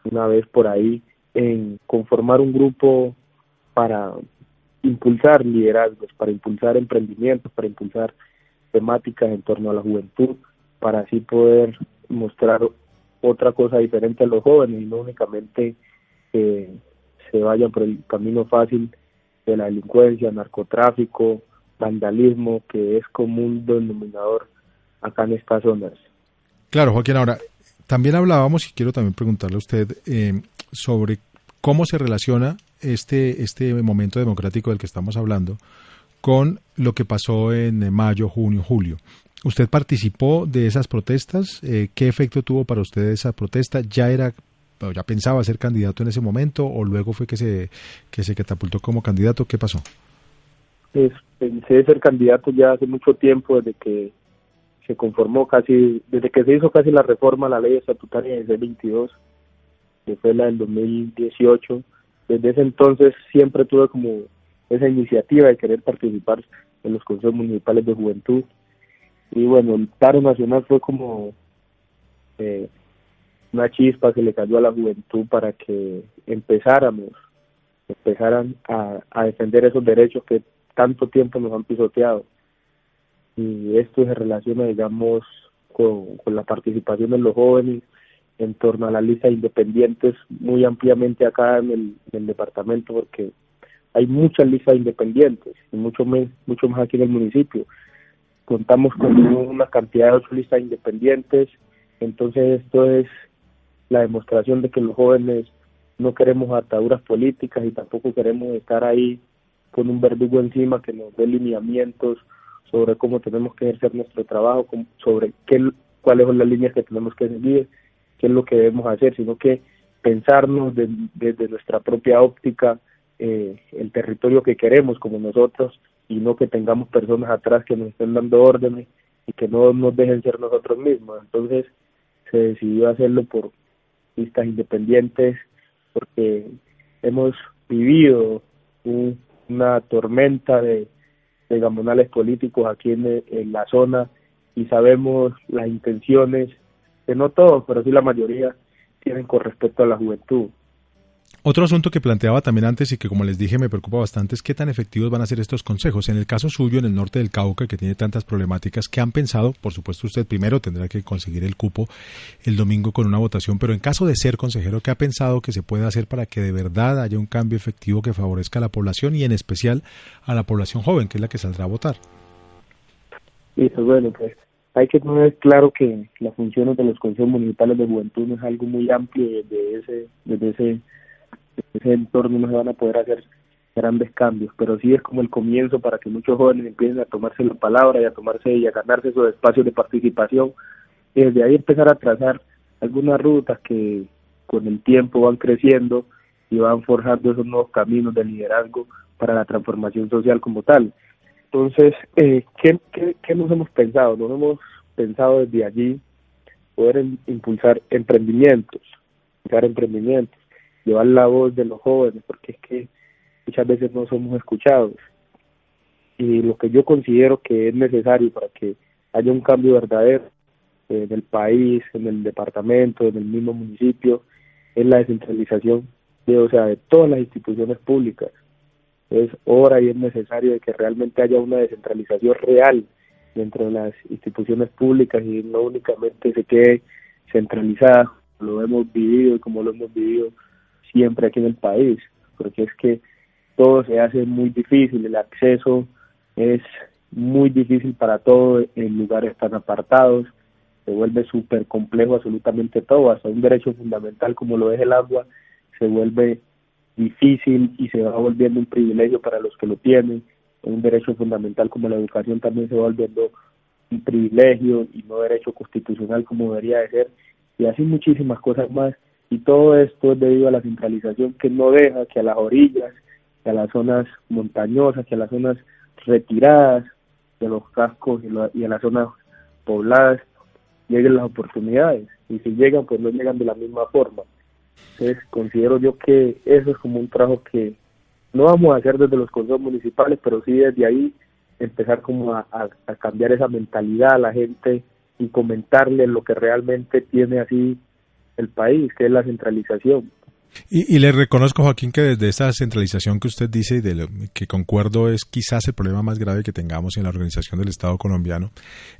una vez por ahí en conformar un grupo para impulsar liderazgos, para impulsar emprendimientos, para impulsar temáticas en torno a la juventud, para así poder mostrar otra cosa diferente a los jóvenes y no únicamente que se vayan por el camino fácil de la delincuencia, narcotráfico, vandalismo, que es común denominador acá en estas zonas. Claro, Joaquín, ahora también hablábamos y quiero también preguntarle a usted eh, sobre cómo se relaciona este, este momento democrático del que estamos hablando con lo que pasó en mayo, junio, julio. ¿Usted participó de esas protestas? Eh, ¿Qué efecto tuvo para usted esa protesta? ¿Ya era ya pensaba ser candidato en ese momento o luego fue que se que se catapultó como candidato? ¿Qué pasó? Pues pensé ser candidato ya hace mucho tiempo, desde que se conformó casi, desde que se hizo casi la reforma a la ley estatutaria el 22, que fue la del 2018. Desde ese entonces siempre tuve como esa iniciativa de querer participar en los consejos municipales de juventud. Y bueno, el paro nacional fue como eh, una chispa que le cayó a la juventud para que empezáramos, empezaran a, a defender esos derechos que tanto tiempo nos han pisoteado. Y esto se relaciona, digamos, con, con la participación de los jóvenes en torno a la lista de independientes muy ampliamente acá en el, en el departamento, porque hay muchas listas independientes y mucho, más, mucho más aquí en el municipio. Contamos con una cantidad de ocho listas independientes, entonces esto es la demostración de que los jóvenes no queremos ataduras políticas y tampoco queremos estar ahí con un verdugo encima que nos dé lineamientos sobre cómo tenemos que ejercer nuestro trabajo, sobre qué, cuáles son las líneas que tenemos que seguir, qué es lo que debemos hacer, sino que pensarnos desde nuestra propia óptica eh, el territorio que queremos como nosotros y no que tengamos personas atrás que nos estén dando órdenes y que no nos dejen ser nosotros mismos. Entonces se decidió hacerlo por listas independientes porque hemos vivido una tormenta de, de gamonales políticos aquí en, en la zona y sabemos las intenciones que no todos, pero sí la mayoría tienen con respecto a la juventud. Otro asunto que planteaba también antes y que como les dije me preocupa bastante es qué tan efectivos van a ser estos consejos. En el caso suyo, en el norte del Cauca, que tiene tantas problemáticas, ¿qué han pensado? Por supuesto, usted primero tendrá que conseguir el cupo el domingo con una votación, pero en caso de ser consejero, ¿qué ha pensado que se puede hacer para que de verdad haya un cambio efectivo que favorezca a la población y en especial a la población joven, que es la que saldrá a votar? Y bueno, pues hay que tener claro que las funciones de los consejos municipales de juventud no es algo muy amplio desde ese, desde ese ese entorno no se van a poder hacer grandes cambios, pero sí es como el comienzo para que muchos jóvenes empiecen a tomarse la palabra y a tomarse y a ganarse esos espacios de participación y desde ahí empezar a trazar algunas rutas que con el tiempo van creciendo y van forjando esos nuevos caminos de liderazgo para la transformación social como tal. Entonces, eh, ¿qué, qué, qué nos hemos pensado? Nos hemos pensado desde allí poder impulsar emprendimientos, impulsar emprendimientos llevar la voz de los jóvenes, porque es que muchas veces no somos escuchados. Y lo que yo considero que es necesario para que haya un cambio verdadero en el país, en el departamento, en el mismo municipio, es la descentralización de, o sea, de todas las instituciones públicas. Es hora y es necesario de que realmente haya una descentralización real dentro de las instituciones públicas y no únicamente se quede centralizada, lo hemos vivido y como lo hemos vivido siempre aquí en el país, porque es que todo se hace muy difícil, el acceso es muy difícil para todos en lugares tan apartados, se vuelve súper complejo absolutamente todo, hasta un derecho fundamental como lo es el agua, se vuelve difícil y se va volviendo un privilegio para los que lo tienen, un derecho fundamental como la educación también se va volviendo un privilegio y no derecho constitucional como debería de ser, y así muchísimas cosas más y todo esto es debido a la centralización que no deja que a las orillas, que a las zonas montañosas, que a las zonas retiradas de los cascos y, a las zonas pobladas lleguen las oportunidades y si llegan pues no llegan de la misma forma. Entonces considero yo que eso es como un trabajo que no vamos a hacer desde los consejos municipales, pero sí desde ahí empezar como a, cambiar esa mentalidad a la gente y comentarle lo que realmente tiene así el país, que es la centralización. Y, le reconozco, Joaquín, que desde esta centralización que usted dice y de lo que concuerdo es quizás el problema más grave que tengamos en la organización del Estado colombiano,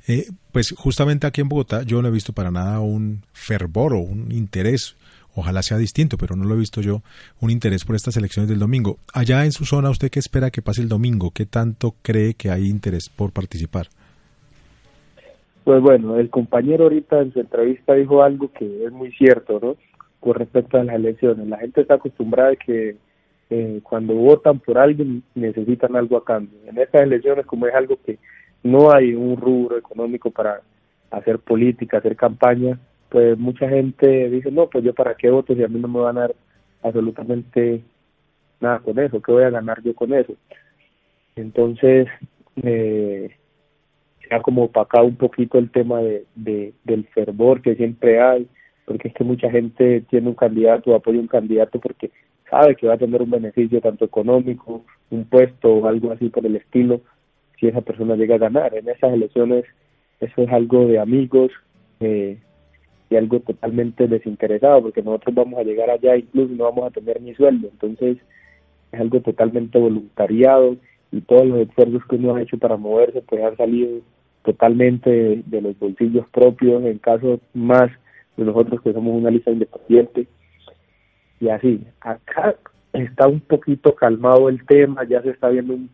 eh, pues justamente aquí en Bogotá yo no he visto para nada un fervor o un interés ojalá sea distinto, pero no lo he visto yo, un interés por estas elecciones del domingo. Allá en su zona, ¿usted qué espera que pase el domingo? ¿Qué tanto cree que hay interés por participar? Pues bueno, el compañero ahorita en su entrevista dijo algo que es muy cierto, ¿no? Con respecto a las elecciones. La gente está acostumbrada a que eh, cuando votan por alguien necesitan algo a cambio. En estas elecciones, como es algo que no hay un rubro económico para hacer política, hacer campaña, pues mucha gente dice, no, pues yo para qué voto si a mí no me van a dar absolutamente nada con eso, ¿qué voy a ganar yo con eso? Entonces, eh, se ha como opacado un poquito el tema de, del fervor que siempre hay, porque es que mucha gente tiene un candidato, apoya un candidato porque sabe que va a tener un beneficio tanto económico, un puesto o algo así por el estilo, si esa persona llega a ganar. En esas elecciones eso es algo de amigos eh, y algo totalmente desinteresado, porque nosotros vamos a llegar allá incluso no vamos a tener ni sueldo, entonces es algo totalmente voluntariado y todos los esfuerzos que uno ha hecho para moverse pues han salido totalmente de, los bolsillos propios, en caso más de nosotros que somos una lista independiente. Y así, acá está un poquito calmado el tema, ya se está viendo un,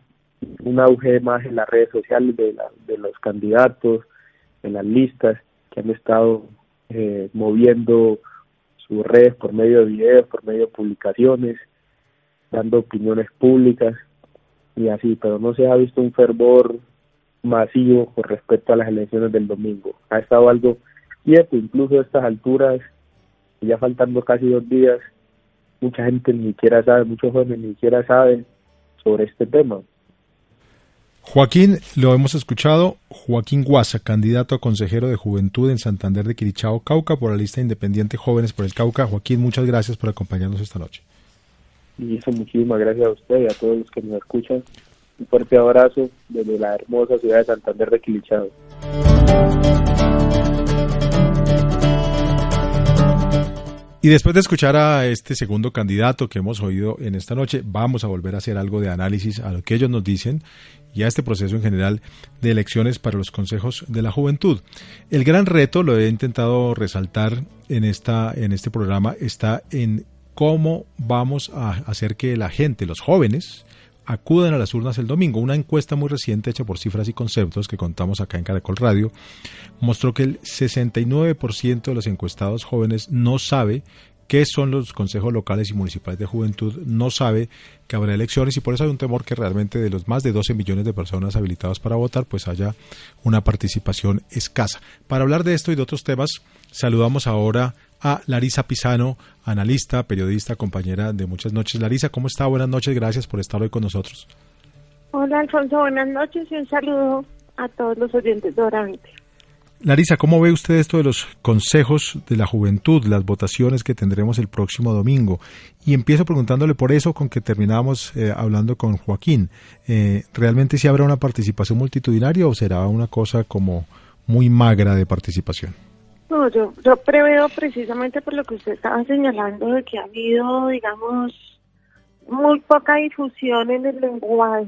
un auge más en las redes sociales de, la, de los candidatos, en las listas que han estado eh, moviendo sus redes por medio de videos, por medio de publicaciones, dando opiniones públicas y así, pero no se ha visto un fervor masivo con respecto a las elecciones del domingo. Ha estado algo quieto, incluso a estas alturas, ya faltando casi dos días, mucha gente ni siquiera sabe, muchos jóvenes ni siquiera saben sobre este tema. Joaquín, lo hemos escuchado, Joaquín Guasa, candidato a consejero de Juventud en Santander de Quirichao, Cauca, por la lista independiente Jóvenes por el Cauca. Joaquín, muchas gracias por acompañarnos esta noche. Y eso, muchísimas gracias a usted y a todos los que nos escuchan. Un fuerte abrazo desde la hermosa ciudad de Santander de Quilichao. Y después de escuchar a este segundo candidato que hemos oído en esta noche, vamos a volver a hacer algo de análisis a lo que ellos nos dicen y a este proceso en general de elecciones para los consejos de la juventud. El gran reto, lo he intentado resaltar en, esta, en este programa, está en cómo vamos a hacer que la gente, los jóvenes, acudan a las urnas el domingo. Una encuesta muy reciente hecha por Cifras y Conceptos que contamos acá en Caracol Radio mostró que el 69% de los encuestados jóvenes no sabe qué son los consejos locales y municipales de juventud, no sabe que habrá elecciones y por eso hay un temor que realmente de los más de 12 millones de personas habilitadas para votar, pues haya una participación escasa. Para hablar de esto y de otros temas, saludamos ahora a Larisa Pisano, analista, periodista, compañera de muchas noches. Larisa, ¿cómo está? Buenas noches, gracias por estar hoy con nosotros. Hola Alfonso, buenas noches y un saludo a todos los oyentes de Orante. Larisa, ¿cómo ve usted esto de los consejos de la juventud, las votaciones que tendremos el próximo domingo? Y empiezo preguntándole por eso con que terminamos eh, hablando con Joaquín. Eh, ¿Realmente si habrá una participación multitudinaria o será una cosa como muy magra de participación? No, yo, yo preveo precisamente por lo que usted estaba señalando de que ha habido, digamos, muy poca difusión en el lenguaje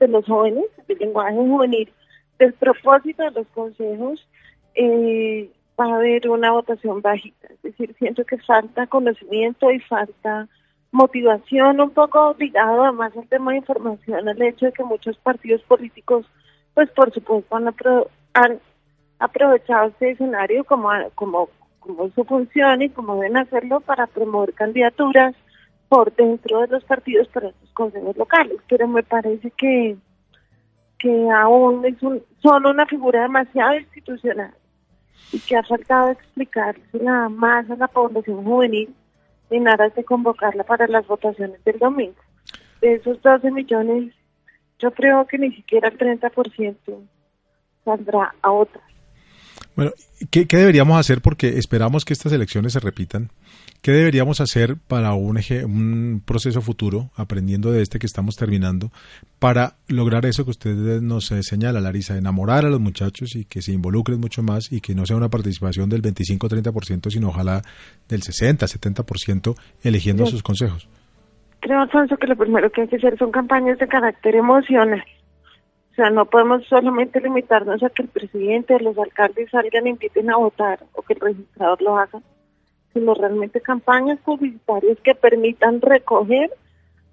de los jóvenes, el lenguaje juvenil, del propósito de los consejos, eh, va a haber una votación bajita. Es decir, siento que falta conocimiento y falta motivación, un poco ligado además al tema de información, al hecho de que muchos partidos políticos, pues por supuesto, han aprovechado este escenario como, como, como su función y como deben hacerlo para promover candidaturas por dentro de los partidos para estos consejos locales. Pero me parece que, que aún es un, son una figura demasiado institucional y que ha faltado explicarse más a la población juvenil en aras de convocarla para las votaciones del domingo. De esos 12 millones, yo creo que ni siquiera el 30% saldrá a otras. Bueno, ¿qué, ¿qué, deberíamos hacer? Porque esperamos que estas elecciones se repitan. ¿Qué deberíamos hacer para un, eje, un proceso futuro, aprendiendo de este que estamos terminando, para lograr eso que usted nos señala, Larisa, enamorar a los muchachos y que se involucren mucho más y que no sea una participación del 25-30%, sino ojalá del 60-70% eligiendo sí. sus consejos? Creo, Alfonso, que lo primero que hay que hacer son campañas de carácter emocional. O sea, no podemos solamente limitarnos a que el presidente o los alcaldes salgan e inviten a votar o que el registrador lo haga, sino realmente campañas publicitarias que permitan recoger,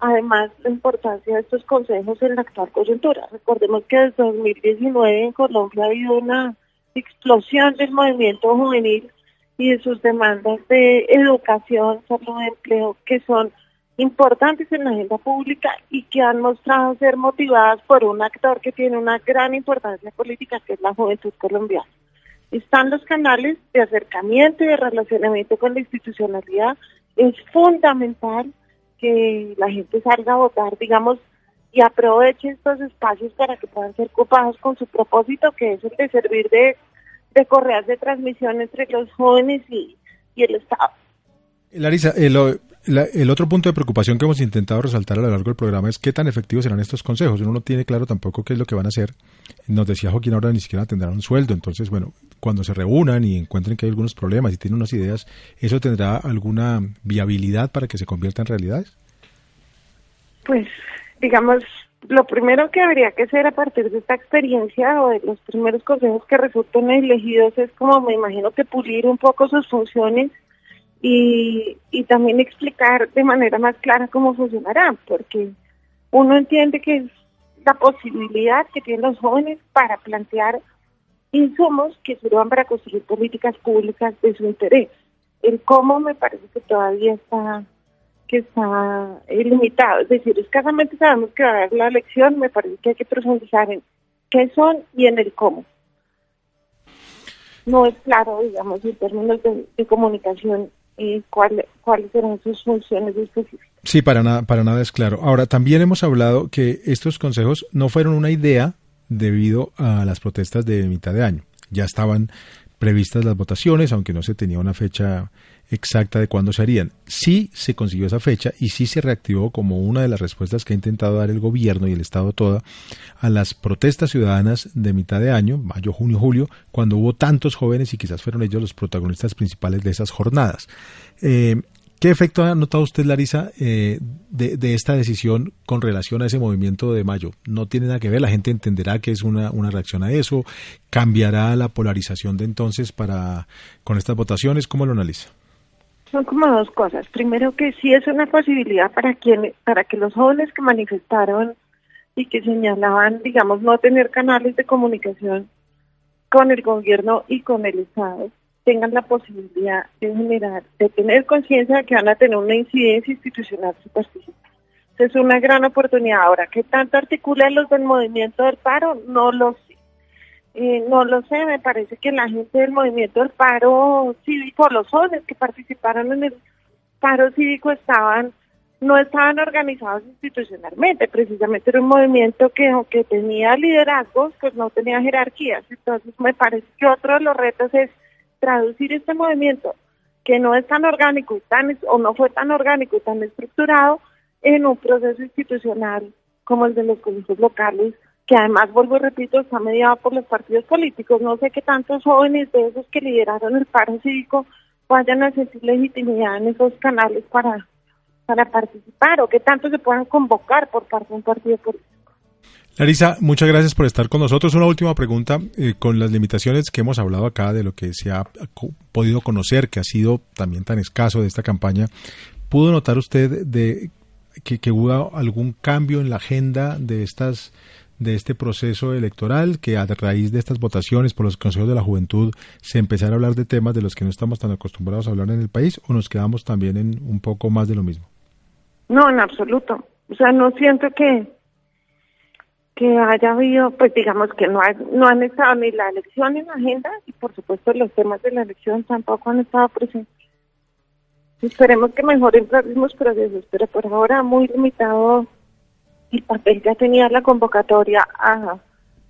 además, la importancia de estos consejos en la actual coyuntura. Recordemos que desde 2019 en Colombia ha habido una explosión del movimiento juvenil y de sus demandas de educación, salud, empleo, que son importantes en la agenda pública y que han mostrado ser motivadas por un actor que tiene una gran importancia política, que es la juventud colombiana. Están los canales de acercamiento y de relacionamiento con la institucionalidad. Es fundamental que la gente salga a votar, digamos, y aproveche estos espacios para que puedan ser ocupados con su propósito, que es el de servir de, de correas de transmisión entre los jóvenes y, y el Estado. Larisa, eh, lo, la, el otro punto de preocupación que hemos intentado resaltar a lo largo del programa es qué tan efectivos serán estos consejos. Uno no tiene claro tampoco qué es lo que van a hacer. Nos decía Joaquín ahora ni siquiera tendrán un sueldo. Entonces, bueno, cuando se reúnan y encuentren que hay algunos problemas y tienen unas ideas, ¿eso tendrá alguna viabilidad para que se convierta en realidades? Pues, digamos, lo primero que habría que hacer a partir de esta experiencia o de los primeros consejos que resultan elegidos es como me imagino que pulir un poco sus funciones y, y también explicar de manera más clara cómo funcionará, porque uno entiende que es la posibilidad que tienen los jóvenes para plantear insumos que sirvan para construir políticas públicas de su interés. El cómo me parece que todavía está que está limitado, es decir, escasamente sabemos que va a haber la elección, me parece que hay que profundizar en qué son y en el cómo. No es claro, digamos, en términos de comunicación cuál, cuáles serán sus funciones específicas. Sí, para nada, para nada es claro. Ahora, también hemos hablado que estos consejos no fueron una idea debido a las protestas de mitad de año. Ya estaban previstas las votaciones, aunque no se tenía una fecha exacta de cuándo se harían. Sí se consiguió esa fecha y sí se reactivó como una de las respuestas que ha intentado dar el gobierno y el Estado toda a las protestas ciudadanas de mitad de año, mayo, junio, julio, cuando hubo tantos jóvenes y quizás fueron ellos los protagonistas principales de esas jornadas. Eh, ¿Qué efecto ha notado usted, Larisa, eh, de, esta decisión con relación a ese movimiento de mayo? ¿No tiene nada que ver? ¿La gente entenderá que es una, una reacción a eso? ¿Cambiará la polarización de entonces para con estas votaciones? ¿Cómo lo analiza? Son como dos cosas. Primero que sí es una posibilidad para quien, para que los jóvenes que manifestaron y que señalaban, digamos, no tener canales de comunicación con el gobierno y con el Estado, tengan la posibilidad de generar, de tener conciencia de que van a tener una incidencia institucional si participan. Es una gran oportunidad. Ahora, ¿qué tanto articulan los del movimiento del paro? No lo sé. Eh, no lo sé, me parece que la gente del movimiento del paro cívico, los jóvenes que participaron en el paro cívico estaban, no estaban organizados institucionalmente, precisamente era un movimiento que aunque tenía liderazgos, pues no tenía jerarquías. Entonces me parece que otro de los retos es traducir este movimiento que no es tan orgánico y tan o no fue tan orgánico y tan estructurado en un proceso institucional como el de los colegios locales que además, vuelvo y repito, está mediado por los partidos políticos. No sé qué tantos jóvenes de esos que lideraron el paro cívico vayan a sentir legitimidad en esos canales para, para participar o qué tanto se puedan convocar por parte de un partido político. Larisa, muchas gracias por estar con nosotros. Una última pregunta, eh, con las limitaciones que hemos hablado acá de lo que se ha podido conocer, que ha sido también tan escaso de esta campaña, ¿pudo notar usted de que, que hubo algún cambio en la agenda de estas de este proceso electoral, que a raíz de estas votaciones por los consejos de la juventud se empezara a hablar de temas de los que no estamos tan acostumbrados a hablar en el país o nos quedamos también en un poco más de lo mismo? No, en absoluto. O sea, no siento que que haya habido, pues digamos que no, no han estado ni la elección en la agenda y por supuesto los temas de la elección tampoco han estado presentes. Esperemos que mejoren los mismos procesos, pero por ahora muy limitado el papel ya tenía la convocatoria a,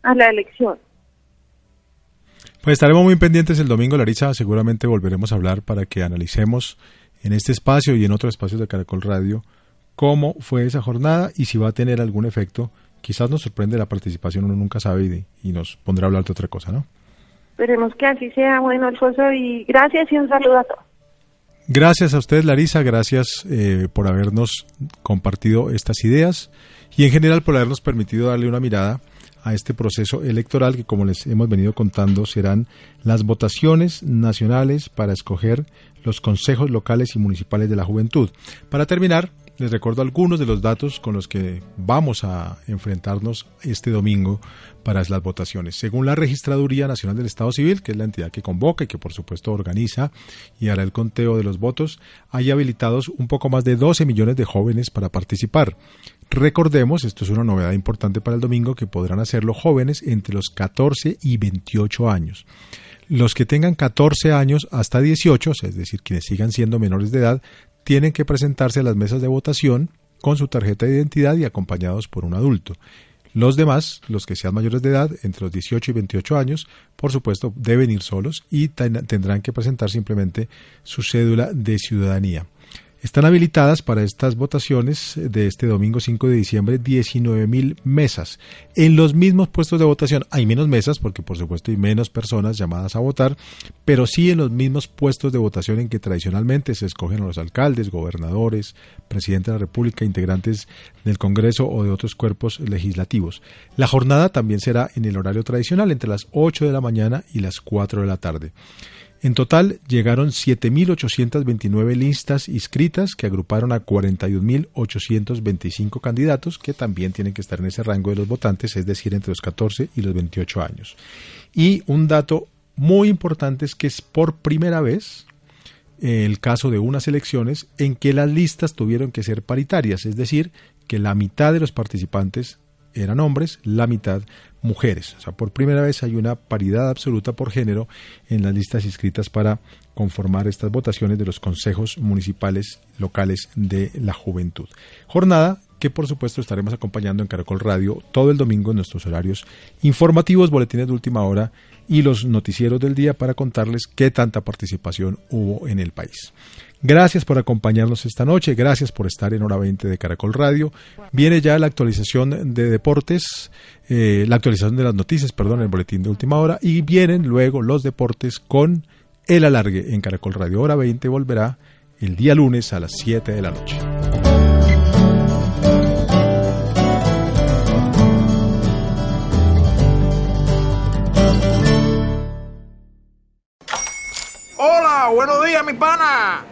a la elección. Pues estaremos muy pendientes el domingo, Larisa. Seguramente volveremos a hablar para que analicemos en este espacio y en otros espacios de Caracol Radio cómo fue esa jornada y si va a tener algún efecto. Quizás nos sorprende la participación, uno nunca sabe y, y nos pondrá a hablar de otra cosa, ¿no? Esperemos que así sea. Bueno, Alfonso, y gracias y un saludo a todos. Gracias a usted, Larisa, gracias eh, por habernos compartido estas ideas y en general por habernos permitido darle una mirada a este proceso electoral que, como les hemos venido contando, serán las votaciones nacionales para escoger los consejos locales y municipales de la juventud. Para terminar, les recuerdo algunos de los datos con los que vamos a enfrentarnos este domingo para las votaciones. Según la Registraduría Nacional del Estado Civil, que es la entidad que convoca y que por supuesto organiza y hará el conteo de los votos, hay habilitados un poco más de 12 millones de jóvenes para participar. Recordemos, esto es una novedad importante para el domingo, que podrán hacerlo jóvenes entre los 14 y 28 años. Los que tengan 14 años hasta 18, es decir, quienes sigan siendo menores de edad, tienen que presentarse a las mesas de votación con su tarjeta de identidad y acompañados por un adulto. Los demás, los que sean mayores de edad, entre los 18 y 28 años, por supuesto, deben ir solos y tendrán que presentar simplemente su cédula de ciudadanía. Están habilitadas para estas votaciones de este domingo 5 de diciembre 19.000 mesas. En los mismos puestos de votación hay menos mesas porque por supuesto hay menos personas llamadas a votar, pero sí en los mismos puestos de votación en que tradicionalmente se escogen a los alcaldes, gobernadores, presidente de la República, integrantes del Congreso o de otros cuerpos legislativos. La jornada también será en el horario tradicional entre las 8 de la mañana y las 4 de la tarde. En total llegaron 7.829 listas inscritas que agruparon a 41.825 candidatos que también tienen que estar en ese rango de los votantes, es decir, entre los 14 y los 28 años. Y un dato muy importante es que es por primera vez el caso de unas elecciones en que las listas tuvieron que ser paritarias, es decir, que la mitad de los participantes eran hombres, la mitad mujeres. O sea, por primera vez hay una paridad absoluta por género en las listas inscritas para conformar estas votaciones de los consejos municipales locales de la juventud. Jornada que por supuesto estaremos acompañando en Caracol Radio todo el domingo en nuestros horarios informativos, boletines de última hora y los noticieros del día para contarles qué tanta participación hubo en el país. Gracias por acompañarnos esta noche, gracias por estar en hora 20 de Caracol Radio. Viene ya la actualización de deportes, eh, la actualización de las noticias, perdón, el boletín de última hora, y vienen luego los deportes con el alargue en Caracol Radio. Hora 20 volverá el día lunes a las 7 de la noche. Hola, buenos días, mi pana.